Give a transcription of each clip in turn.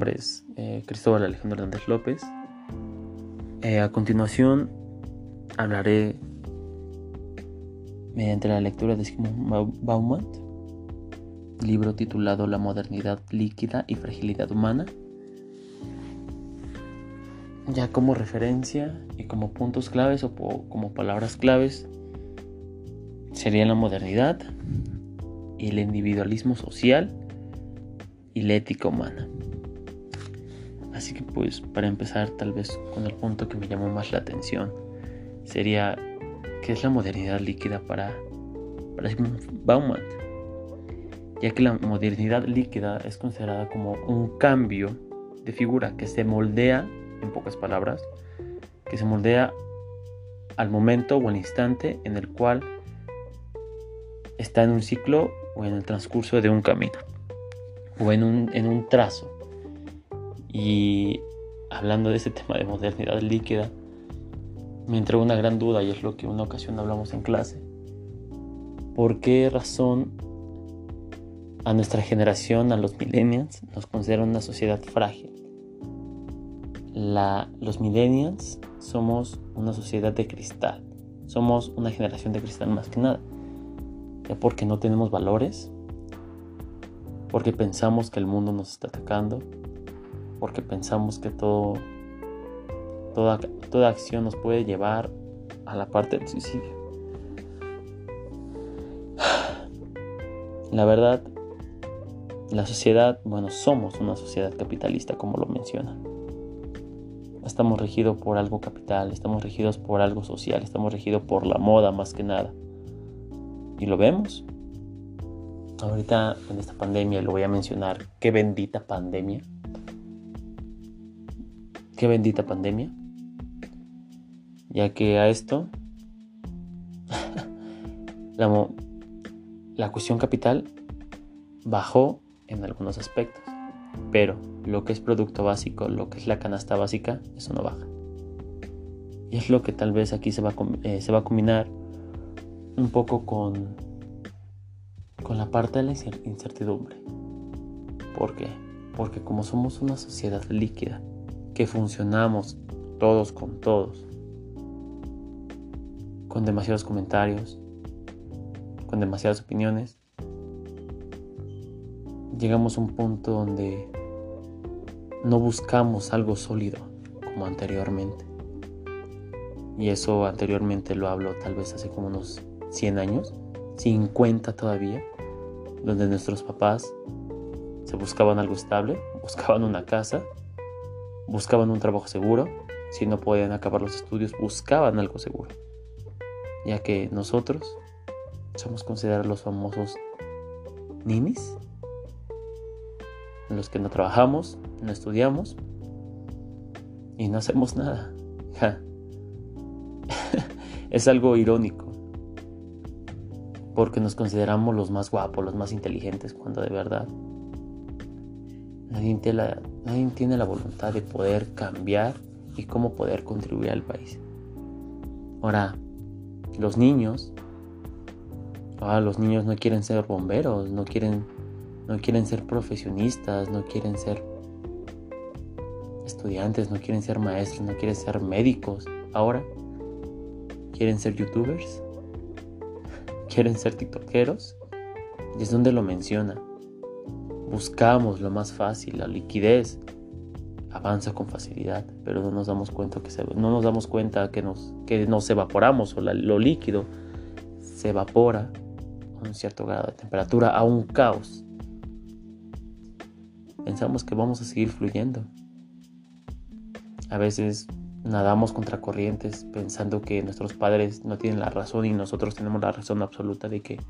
Nombre eh, Cristóbal Alejandro Hernández López. Eh, a continuación hablaré mediante la lectura de Sigmund Bauman, libro titulado La modernidad líquida y fragilidad humana. Ya como referencia y como puntos claves o como palabras claves serían la modernidad y el individualismo social y la ética humana. Así que pues para empezar tal vez con el punto que me llamó más la atención sería qué es la modernidad líquida para, para ya que la modernidad líquida es considerada como un cambio de figura que se moldea, en pocas palabras, que se moldea al momento o al instante en el cual está en un ciclo o en el transcurso de un camino o en un, en un trazo. Y hablando de ese tema de modernidad líquida, me entró una gran duda y es lo que una ocasión hablamos en clase. ¿Por qué razón a nuestra generación, a los millennials, nos consideran una sociedad frágil? Los millennials somos una sociedad de cristal, somos una generación de cristal más que nada, ya porque no tenemos valores, porque pensamos que el mundo nos está atacando, porque pensamos que todo, toda, toda acción nos puede llevar a la parte del suicidio. La verdad, la sociedad, bueno, somos una sociedad capitalista, como lo menciona. Estamos regidos por algo capital, estamos regidos por algo social, estamos regidos por la moda más que nada. Y lo vemos. Ahorita en esta pandemia lo voy a mencionar. Qué bendita pandemia. Qué bendita pandemia. Ya que a esto la, la cuestión capital bajó en algunos aspectos. Pero lo que es producto básico, lo que es la canasta básica, eso no baja. Y es lo que tal vez aquí se va, eh, se va a combinar un poco con con la parte de la incertidumbre. ¿Por qué? Porque como somos una sociedad líquida, que funcionamos todos con todos, con demasiados comentarios, con demasiadas opiniones, llegamos a un punto donde no buscamos algo sólido como anteriormente. Y eso anteriormente lo hablo tal vez hace como unos 100 años, 50 todavía donde nuestros papás se buscaban algo estable, buscaban una casa, buscaban un trabajo seguro, si no podían acabar los estudios, buscaban algo seguro, ya que nosotros somos considerados los famosos ninis, los que no trabajamos, no estudiamos y no hacemos nada. es algo irónico porque nos consideramos los más guapos, los más inteligentes, cuando de verdad nadie tiene la, nadie tiene la voluntad de poder cambiar y cómo poder contribuir al país. Ahora, los niños, ahora los niños no quieren ser bomberos, no quieren, no quieren ser profesionistas, no quieren ser estudiantes, no quieren ser maestros, no quieren ser médicos. Ahora quieren ser youtubers, quieren ser tiktokeros. Y es donde lo menciona. Buscamos lo más fácil, la liquidez avanza con facilidad, pero no nos damos cuenta que no nos damos cuenta que nos, que nos evaporamos o lo líquido se evapora a un cierto grado de temperatura, a un caos. Pensamos que vamos a seguir fluyendo. A veces nadamos contra corrientes pensando que nuestros padres no tienen la razón y nosotros tenemos la razón absoluta de que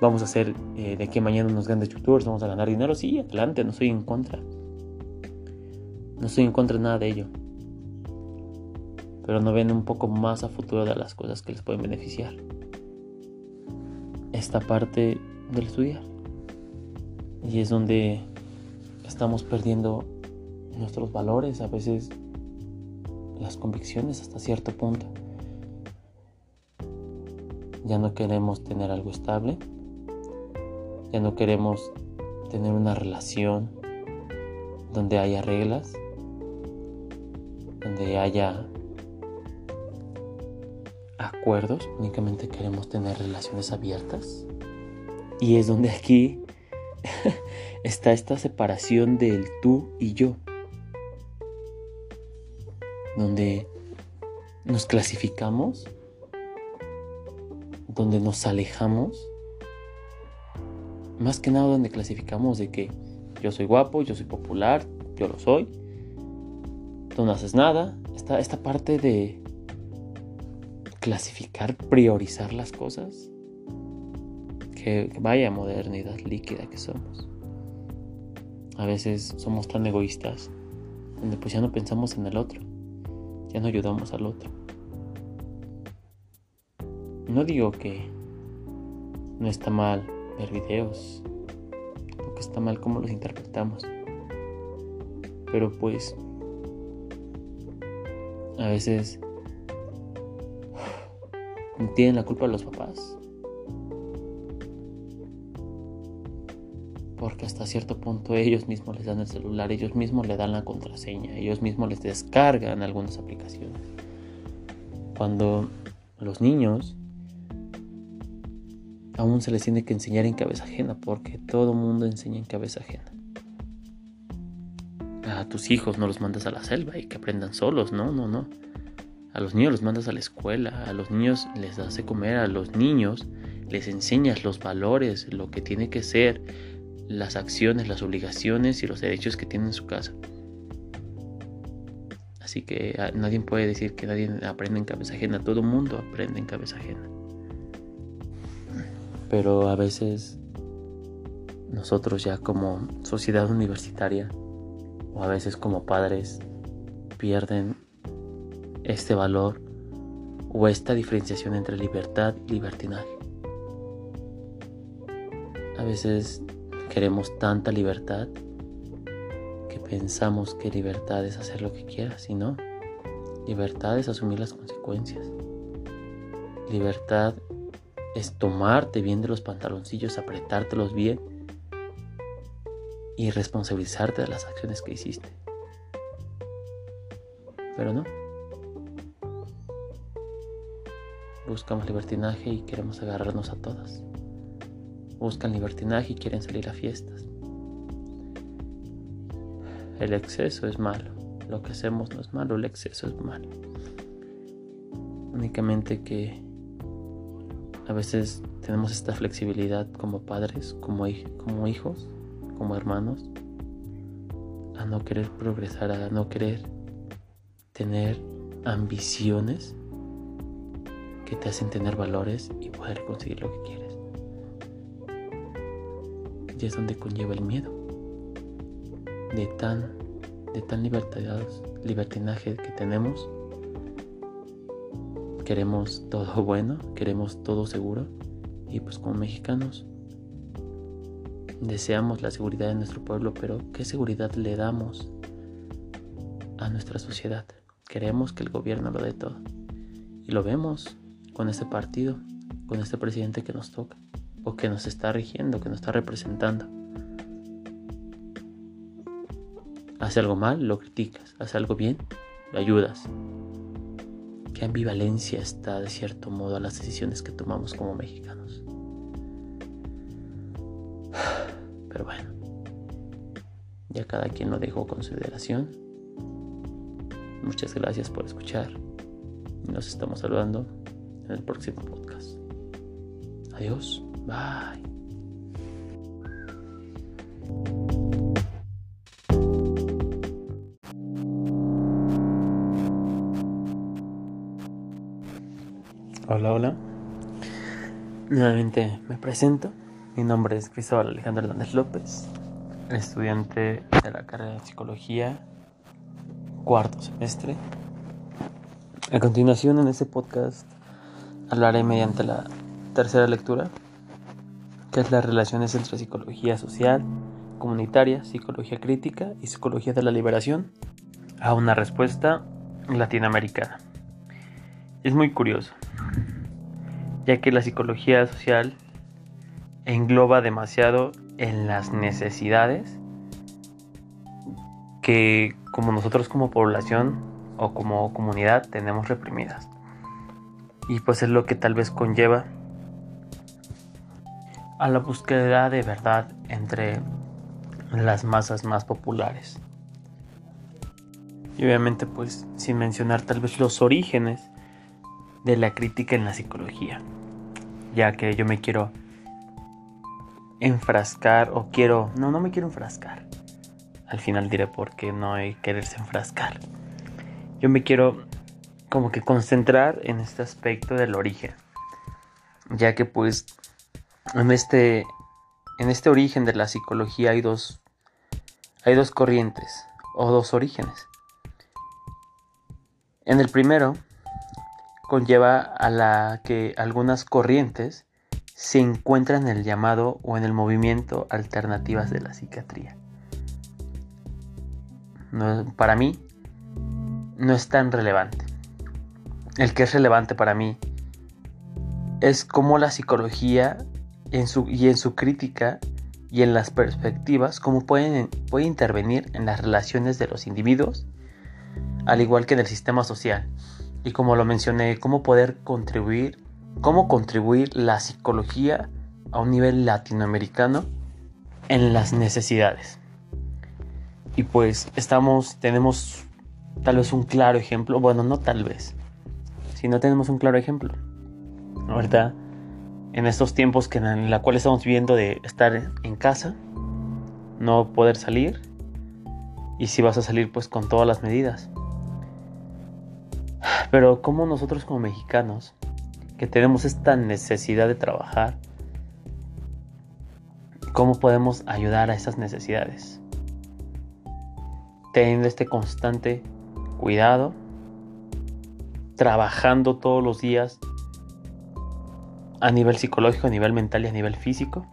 vamos a hacer, eh, de que mañana nos grandes youtubers, vamos a ganar dinero. Sí, adelante, no estoy en contra. No estoy en contra de nada de ello. Pero no ven un poco más a futuro de las cosas que les pueden beneficiar. Esta parte del estudiar. Y es donde estamos perdiendo nuestros valores. A veces las convicciones hasta cierto punto. Ya no queremos tener algo estable, ya no queremos tener una relación donde haya reglas, donde haya acuerdos, únicamente queremos tener relaciones abiertas. Y es donde aquí está esta separación del tú y yo. Donde nos clasificamos, donde nos alejamos. Más que nada donde clasificamos de que yo soy guapo, yo soy popular, yo lo soy. Tú no haces nada. Esta, esta parte de clasificar, priorizar las cosas. Que, vaya modernidad líquida que somos. A veces somos tan egoístas, donde pues ya no pensamos en el otro, ya no ayudamos al otro. No digo que no está mal ver videos, lo que está mal como los interpretamos. Pero pues a veces tienen la culpa los papás. Porque hasta cierto punto ellos mismos les dan el celular, ellos mismos le dan la contraseña, ellos mismos les descargan algunas aplicaciones. Cuando los niños aún se les tiene que enseñar en cabeza ajena, porque todo mundo enseña en cabeza ajena. A tus hijos no los mandas a la selva y que aprendan solos, no, no, no. A los niños los mandas a la escuela, a los niños les das de comer, a los niños les enseñas los valores, lo que tiene que ser, las acciones, las obligaciones y los derechos que tiene en su casa. Así que ah, nadie puede decir que nadie aprende en cabeza ajena, todo mundo aprende en cabeza ajena. Pero a veces nosotros ya como sociedad universitaria o a veces como padres pierden este valor o esta diferenciación entre libertad y libertinaje. A veces queremos tanta libertad que pensamos que libertad es hacer lo que quieras y no. Libertad es asumir las consecuencias. Libertad es tomarte bien de los pantaloncillos, apretártelos bien y responsabilizarte de las acciones que hiciste. Pero no. buscamos libertinaje y queremos agarrarnos a todas. Buscan libertinaje y quieren salir a fiestas. El exceso es malo. Lo que hacemos no es malo, el exceso es malo. Únicamente que a veces tenemos esta flexibilidad como padres, como, hijos, como hermanos, a no querer progresar, a no querer tener ambiciones que te hacen tener valores y poder conseguir lo que quieres. Y es donde conlleva el miedo de tan, de tan libertinaje que tenemos. Queremos todo bueno, queremos todo seguro y pues como mexicanos deseamos la seguridad de nuestro pueblo, pero ¿qué seguridad le damos a nuestra sociedad? Queremos que el gobierno lo dé todo. Y lo vemos con este partido, con este presidente que nos toca, o que nos está rigiendo, que nos está representando. Hace algo mal, lo criticas. Hace algo bien, lo ayudas. Qué ambivalencia está de cierto modo a las decisiones que tomamos como mexicanos. Pero bueno, ya cada quien lo dejó consideración. Muchas gracias por escuchar. Nos estamos saludando en el próximo podcast. Adiós. Bye. Hola, hola. Nuevamente me presento. Mi nombre es Cristóbal Alejandro Hernández López, estudiante de la carrera de psicología, cuarto semestre. A continuación, en este podcast hablaré mediante la tercera lectura, que es las relaciones entre psicología social, comunitaria, psicología crítica y psicología de la liberación, a una respuesta latinoamericana. Es muy curioso, ya que la psicología social engloba demasiado en las necesidades que como nosotros como población o como comunidad tenemos reprimidas. Y pues es lo que tal vez conlleva a la búsqueda de verdad entre las masas más populares. Y obviamente pues sin mencionar tal vez los orígenes de la crítica en la psicología. Ya que yo me quiero enfrascar o quiero... No, no me quiero enfrascar. Al final diré por qué no hay quererse enfrascar. Yo me quiero como que concentrar en este aspecto del origen. Ya que pues en este, en este origen de la psicología hay dos, hay dos corrientes o dos orígenes. En el primero conlleva a la que algunas corrientes se encuentran en el llamado o en el movimiento alternativas de la psiquiatría. para mí no es tan relevante. El que es relevante para mí es cómo la psicología en su, y en su crítica y en las perspectivas, cómo pueden, puede intervenir en las relaciones de los individuos, al igual que en el sistema social. Y como lo mencioné, cómo poder contribuir, cómo contribuir la psicología a un nivel latinoamericano en las necesidades. Y pues estamos, tenemos tal vez un claro ejemplo, bueno, no tal vez, si no tenemos un claro ejemplo. Ahorita en estos tiempos que en la cual estamos viviendo de estar en casa, no poder salir y si vas a salir pues con todas las medidas. Pero como nosotros como mexicanos, que tenemos esta necesidad de trabajar, ¿cómo podemos ayudar a esas necesidades? Teniendo este constante cuidado, trabajando todos los días a nivel psicológico, a nivel mental y a nivel físico,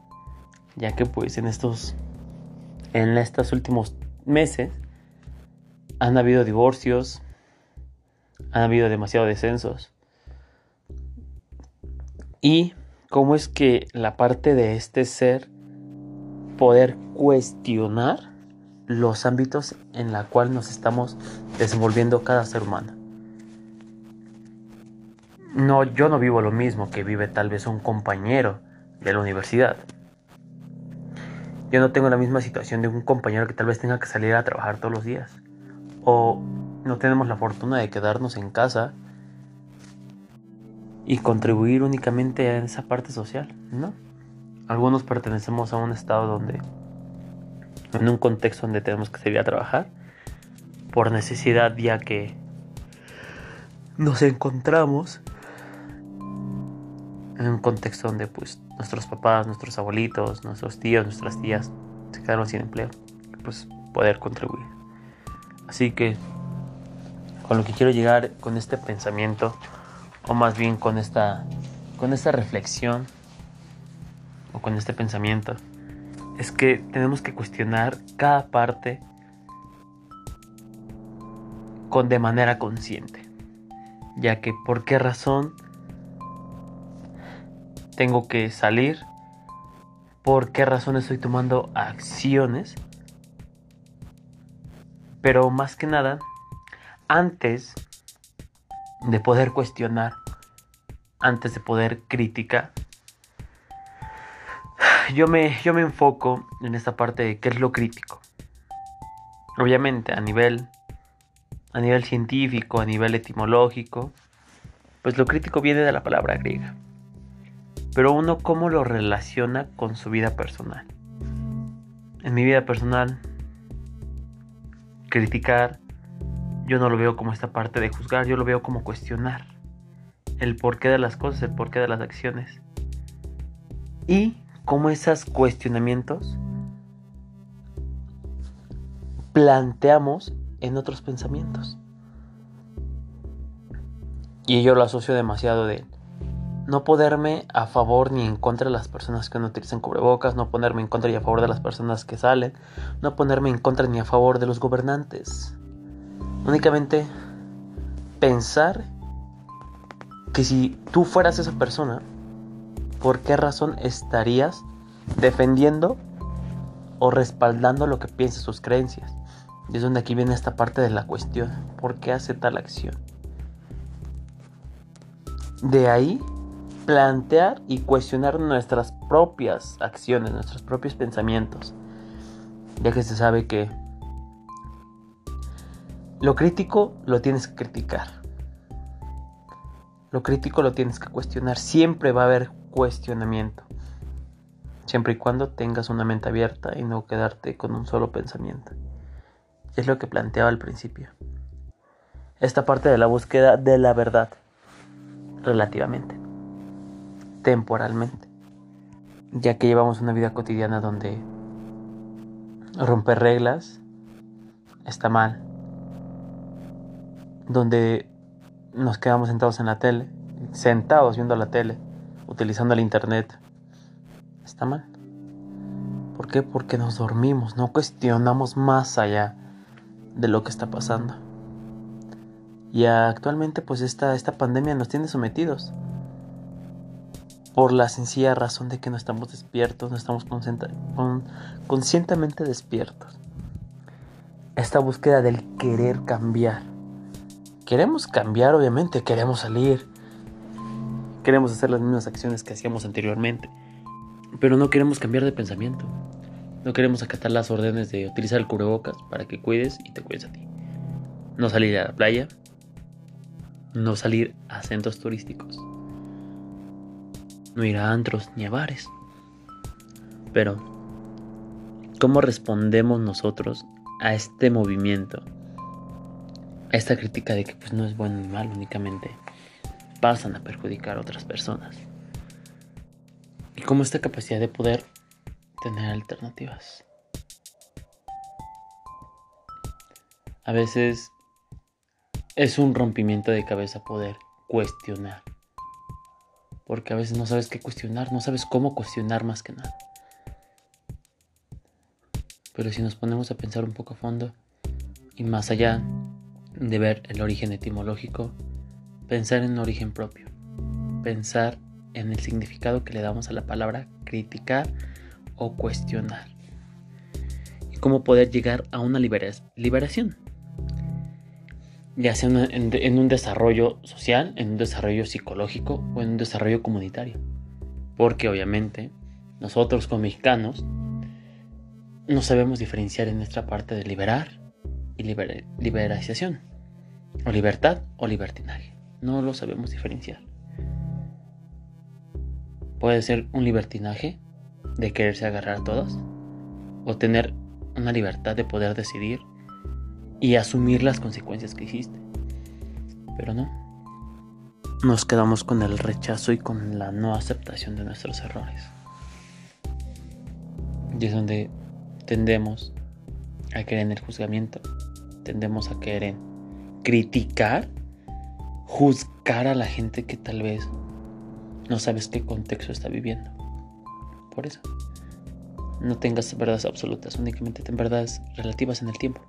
ya que pues en estos en estos últimos meses han habido divorcios, han habido demasiados descensos. Y cómo es que la parte de este ser poder cuestionar los ámbitos en la cual nos estamos desenvolviendo cada ser humano no, yo no vivo lo mismo que vive tal vez un compañero de la universidad. Yo no tengo la misma situación de un compañero que tal vez tenga que salir a trabajar todos los días. O no tenemos la fortuna de quedarnos en casa y contribuir únicamente a esa parte social, ¿no? Algunos pertenecemos a un estado donde, en un contexto donde tenemos que salir a trabajar, por necesidad ya que nos encontramos en un contexto donde pues nuestros papás, nuestros abuelitos, nuestros tíos, nuestras tías se quedaron sin empleo, pues poder contribuir. Así que con lo que quiero llegar con este pensamiento o más bien con esta con esta reflexión o con este pensamiento es que tenemos que cuestionar cada parte con de manera consciente, ya que por qué razón tengo que salir, por qué razón estoy tomando acciones, pero más que nada, antes de poder cuestionar, antes de poder criticar, yo me, yo me enfoco en esta parte de qué es lo crítico. Obviamente a nivel, a nivel científico, a nivel etimológico, pues lo crítico viene de la palabra griega pero uno cómo lo relaciona con su vida personal. En mi vida personal, criticar, yo no lo veo como esta parte de juzgar, yo lo veo como cuestionar el porqué de las cosas, el porqué de las acciones. Y cómo esos cuestionamientos planteamos en otros pensamientos. Y yo lo asocio demasiado de no ponerme a favor ni en contra de las personas que no utilizan cubrebocas, no ponerme en contra y a favor de las personas que salen, no ponerme en contra ni a favor de los gobernantes. Únicamente pensar que si tú fueras esa persona, ¿por qué razón estarías defendiendo o respaldando lo que piensan sus creencias? Y es donde aquí viene esta parte de la cuestión. ¿Por qué hace tal acción? De ahí plantear y cuestionar nuestras propias acciones, nuestros propios pensamientos. Ya que se sabe que lo crítico lo tienes que criticar. Lo crítico lo tienes que cuestionar. Siempre va a haber cuestionamiento. Siempre y cuando tengas una mente abierta y no quedarte con un solo pensamiento. Es lo que planteaba al principio. Esta parte de la búsqueda de la verdad. Relativamente temporalmente, ya que llevamos una vida cotidiana donde romper reglas está mal, donde nos quedamos sentados en la tele, sentados viendo la tele, utilizando el internet, está mal. ¿Por qué? Porque nos dormimos, no cuestionamos más allá de lo que está pasando. Y actualmente pues esta, esta pandemia nos tiene sometidos por la sencilla razón de que no estamos despiertos, no estamos conscientemente despiertos. Esta búsqueda del querer cambiar. Queremos cambiar, obviamente, queremos salir, queremos hacer las mismas acciones que hacíamos anteriormente, pero no queremos cambiar de pensamiento. No queremos acatar las órdenes de utilizar el cubrebocas para que cuides y te cuides a ti. No salir a la playa, no salir a centros turísticos no ir a antros ni a bares. Pero, ¿cómo respondemos nosotros a este movimiento? Esta crítica de que pues no es bueno ni malo, únicamente pasan a perjudicar a otras personas. Y cómo esta capacidad de poder tener alternativas. A veces es un rompimiento de cabeza poder cuestionar porque a veces no sabes qué cuestionar, no sabes cómo cuestionar más que nada. Pero si nos ponemos a pensar un poco a fondo y más allá de ver el origen etimológico, pensar en origen propio, pensar en el significado que le damos a la palabra criticar o cuestionar y cómo poder llegar a una liberación ya sea en, un desarrollo social, en un desarrollo psicológico o en un desarrollo comunitario. Porque obviamente nosotros como mexicanos no sabemos diferenciar en nuestra parte de liberar y liberación, o libertad o libertinaje. No lo sabemos diferenciar. Puede ser un libertinaje de quererse agarrar a todos, o tener una libertad de poder decidir y asumir las consecuencias que hiciste. Pero no. Nos quedamos con el rechazo y con la no aceptación de nuestros errores. Y es donde tendemos a querer en el juzgamiento, tendemos a querer en criticar, juzgar a la gente que tal vez no sabes qué contexto está viviendo. Por eso, no tengas verdades absolutas, únicamente ten verdades relativas en el tiempo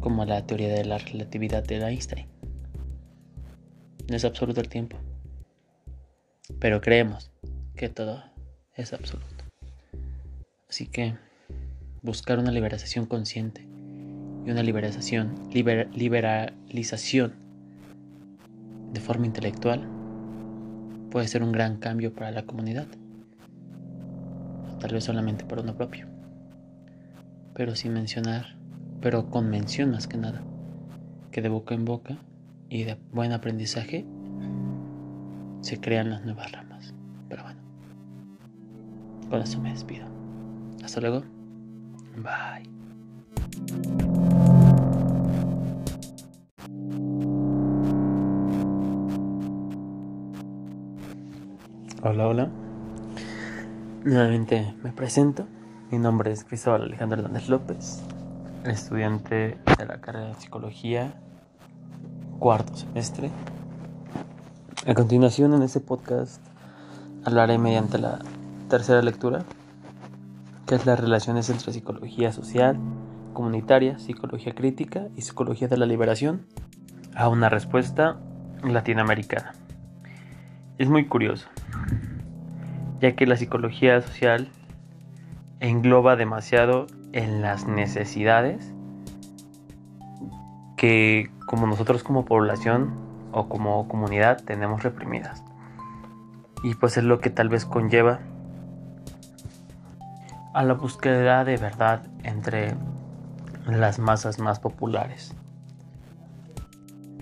como la teoría de la relatividad de Einstein. No es absoluto el tiempo, pero creemos que todo es absoluto. Así que buscar una liberación consciente y una liberación, liberalización de forma intelectual puede ser un gran cambio para la comunidad. Tal vez solamente para uno propio, pero sin mencionar pero con mención más que nada, que de boca en boca y de buen aprendizaje se crean las nuevas ramas. Pero bueno, con eso me despido. Hasta luego. Bye. Hola, hola. Nuevamente me presento. Mi nombre es Cristóbal Alejandro Hernández López estudiante de la carrera de psicología, cuarto semestre. A continuación, en este podcast hablaré mediante la tercera lectura, que es las relaciones entre psicología social, comunitaria, psicología crítica y psicología de la liberación, a una respuesta latinoamericana. Es muy curioso, ya que la psicología social engloba demasiado en las necesidades que como nosotros como población o como comunidad tenemos reprimidas. Y pues es lo que tal vez conlleva a la búsqueda de verdad entre las masas más populares.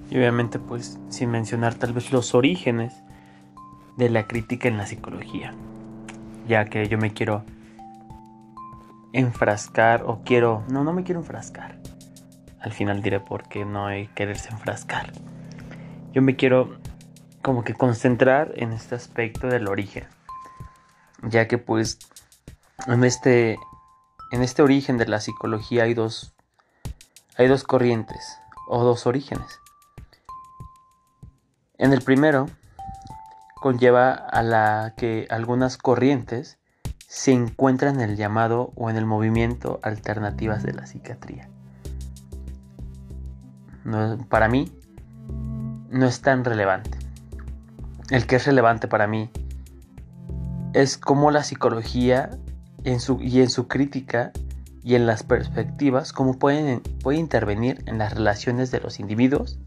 Y obviamente pues sin mencionar tal vez los orígenes de la crítica en la psicología, ya que yo me quiero enfrascar o quiero, no, no me quiero enfrascar. Al final diré por qué no hay quererse enfrascar. Yo me quiero como que concentrar en este aspecto del origen, ya que pues en este en este origen de la psicología hay dos hay dos corrientes o dos orígenes. En el primero conlleva a la que algunas corrientes se encuentran en el llamado o en el movimiento alternativas de la psiquiatría. para mí no es tan relevante. El que es relevante para mí es cómo la psicología y en su crítica y en las perspectivas, cómo pueden, puede intervenir en las relaciones de los individuos,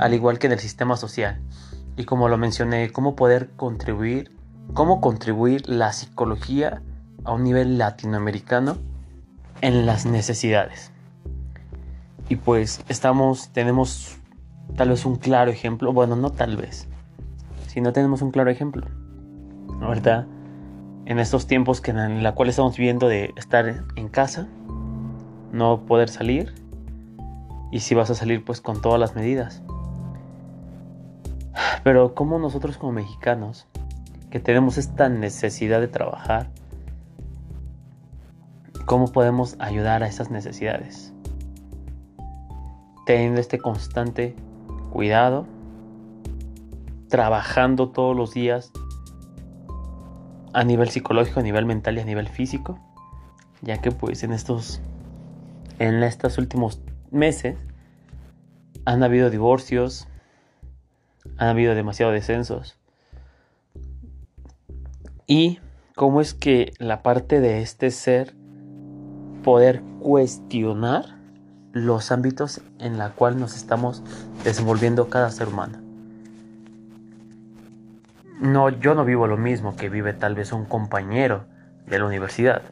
al igual que en el sistema social. Y como lo mencioné, cómo poder contribuir, cómo contribuir la psicología a un nivel latinoamericano en las necesidades. Y pues estamos, tenemos tal vez un claro ejemplo, bueno, no tal vez, si no tenemos un claro ejemplo. Ahorita en estos tiempos que en la cual estamos viviendo de estar en casa, no poder salir y si vas a salir pues con todas las medidas. Pero como nosotros como mexicanos que tenemos esta necesidad de trabajar, ¿cómo podemos ayudar a esas necesidades? Teniendo este constante cuidado, trabajando todos los días a nivel psicológico, a nivel mental y a nivel físico, ya que pues en estos en estos últimos meses han habido divorcios, han habido demasiados descensos. Y cómo es que la parte de este ser poder cuestionar los ámbitos en la cual nos estamos desenvolviendo cada ser humano no, yo no vivo lo mismo que vive tal vez un compañero de la universidad.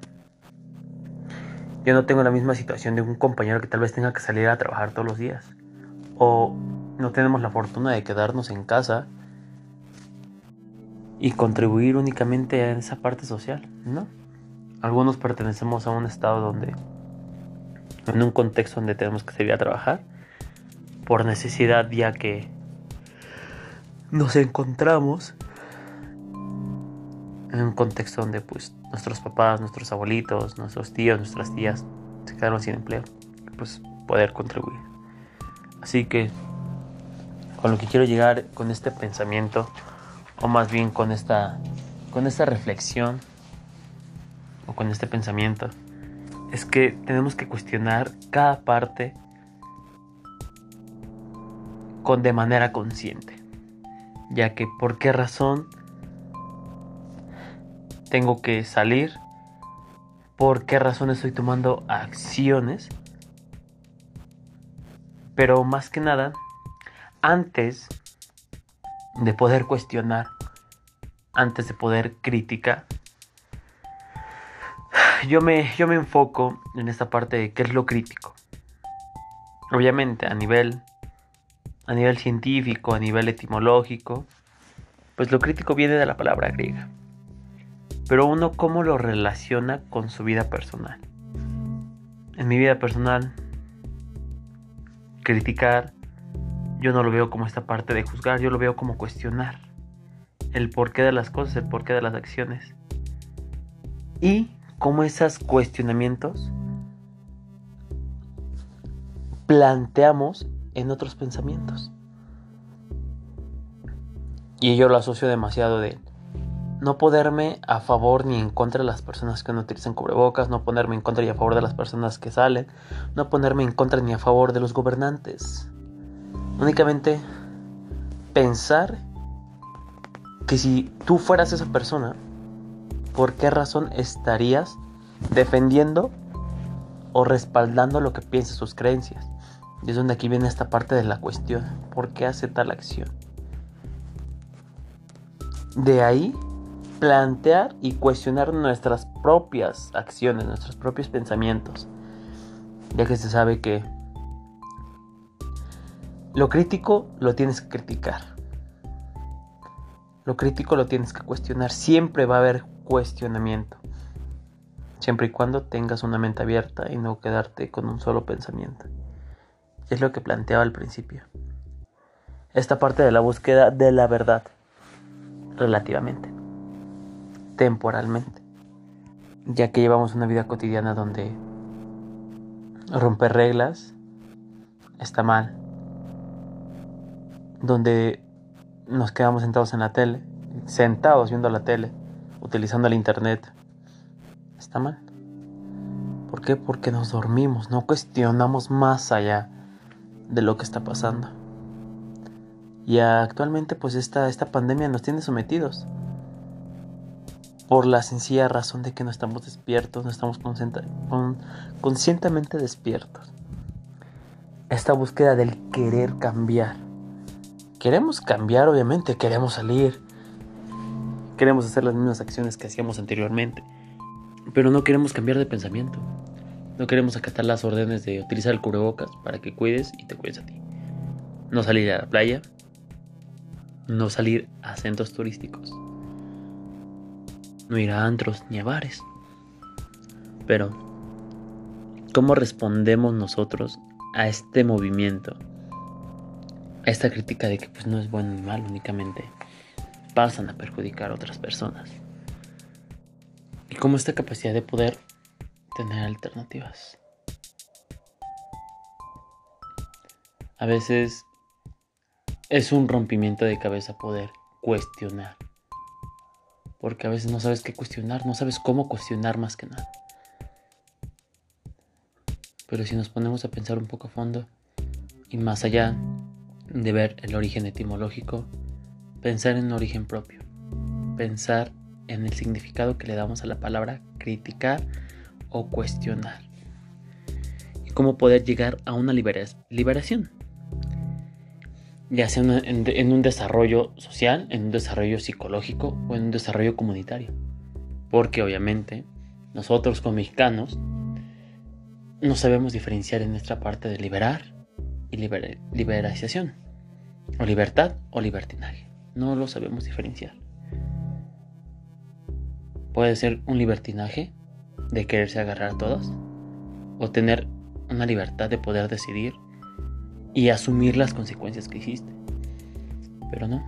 Yo no tengo la misma situación de un compañero que tal vez tenga que salir a trabajar todos los días. O no tenemos la fortuna de quedarnos en casa y contribuir únicamente a esa parte social, ¿no? Algunos pertenecemos a un estado donde, en un contexto donde tenemos que salir a trabajar, por necesidad ya que nos encontramos en un contexto donde pues nuestros papás, nuestros abuelitos, nuestros tíos, nuestras tías se quedaron sin empleo, pues poder contribuir. Así que con lo que quiero llegar con este pensamiento o más bien con esta con esta reflexión o con este pensamiento es que tenemos que cuestionar cada parte con de manera consciente, ya que por qué razón tengo que salir, por qué razón estoy tomando acciones, pero más que nada, antes de poder cuestionar, antes de poder criticar, yo me, yo me enfoco en esta parte de qué es lo crítico. Obviamente a nivel, a nivel científico, a nivel etimológico, pues lo crítico viene de la palabra griega pero uno cómo lo relaciona con su vida personal. En mi vida personal, criticar, yo no lo veo como esta parte de juzgar, yo lo veo como cuestionar el porqué de las cosas, el porqué de las acciones. Y cómo esos cuestionamientos planteamos en otros pensamientos. Y yo lo asocio demasiado de no ponerme a favor ni en contra de las personas que no utilizan cubrebocas, no ponerme en contra y a favor de las personas que salen, no ponerme en contra ni a favor de los gobernantes. Únicamente pensar que si tú fueras esa persona, ¿por qué razón estarías defendiendo o respaldando lo que piensa sus creencias? Y es donde aquí viene esta parte de la cuestión. ¿Por qué hace tal acción? De ahí plantear y cuestionar nuestras propias acciones, nuestros propios pensamientos. Ya que se sabe que lo crítico lo tienes que criticar. Lo crítico lo tienes que cuestionar. Siempre va a haber cuestionamiento. Siempre y cuando tengas una mente abierta y no quedarte con un solo pensamiento. es lo que planteaba al principio. Esta parte de la búsqueda de la verdad. Relativamente. Temporalmente. Ya que llevamos una vida cotidiana donde romper reglas está mal. Donde nos quedamos sentados en la tele, sentados viendo la tele, utilizando el internet, está mal. ¿Por qué? Porque nos dormimos, no cuestionamos más allá de lo que está pasando. Y actualmente pues esta, esta pandemia nos tiene sometidos. Por la sencilla razón de que no estamos despiertos, no estamos conscientemente despiertos. Esta búsqueda del querer cambiar. Queremos cambiar, obviamente, queremos salir. Queremos hacer las mismas acciones que hacíamos anteriormente. Pero no queremos cambiar de pensamiento. No queremos acatar las órdenes de utilizar el cubrebocas para que cuides y te cuides a ti. No salir a la playa. No salir a centros turísticos. No ir a antros ni a bares. Pero, ¿cómo respondemos nosotros a este movimiento? A esta crítica de que pues no es bueno ni malo, únicamente pasan a perjudicar a otras personas. Y cómo esta capacidad de poder tener alternativas. A veces es un rompimiento de cabeza poder cuestionar. Porque a veces no sabes qué cuestionar, no sabes cómo cuestionar más que nada. Pero si nos ponemos a pensar un poco a fondo y más allá de ver el origen etimológico, pensar en un origen propio, pensar en el significado que le damos a la palabra criticar o cuestionar. Y cómo poder llegar a una liberación. Ya sea en, un desarrollo social, en un desarrollo psicológico o en un desarrollo comunitario. Porque obviamente nosotros como mexicanos no sabemos diferenciar en nuestra parte de liberar y liberación. O libertad o libertinaje. No lo sabemos diferenciar. Puede ser un libertinaje de quererse agarrar a todos o tener una libertad de poder decidir y asumir las consecuencias que hiciste. Pero no.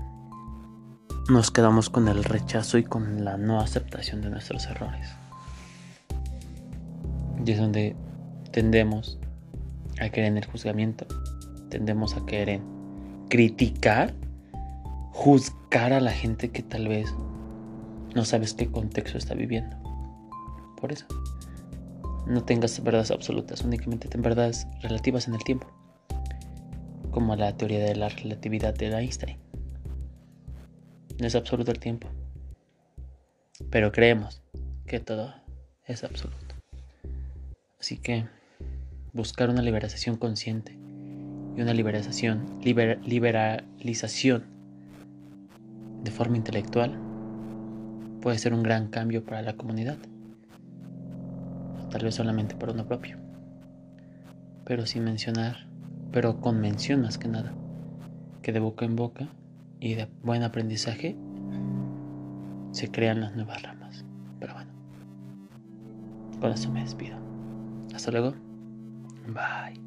Nos quedamos con el rechazo y con la no aceptación de nuestros errores. Y es donde tendemos a querer en el juzgamiento, tendemos a querer criticar, juzgar a la gente que tal vez no sabes qué contexto está viviendo. Por eso, no tengas verdades absolutas, únicamente ten verdades relativas en el tiempo, como la teoría de la relatividad de Einstein. No es absoluto el tiempo, pero creemos que todo es absoluto. Así que buscar una liberación consciente y una liberación, liberalización de forma intelectual puede ser un gran cambio para la comunidad. tal vez solamente para uno propio. Pero sin mencionar, pero con mención más que nada, que de boca en boca y de buen aprendizaje se crean las nuevas ramas. Pero bueno, con esto me despido. Hasta luego. Bye.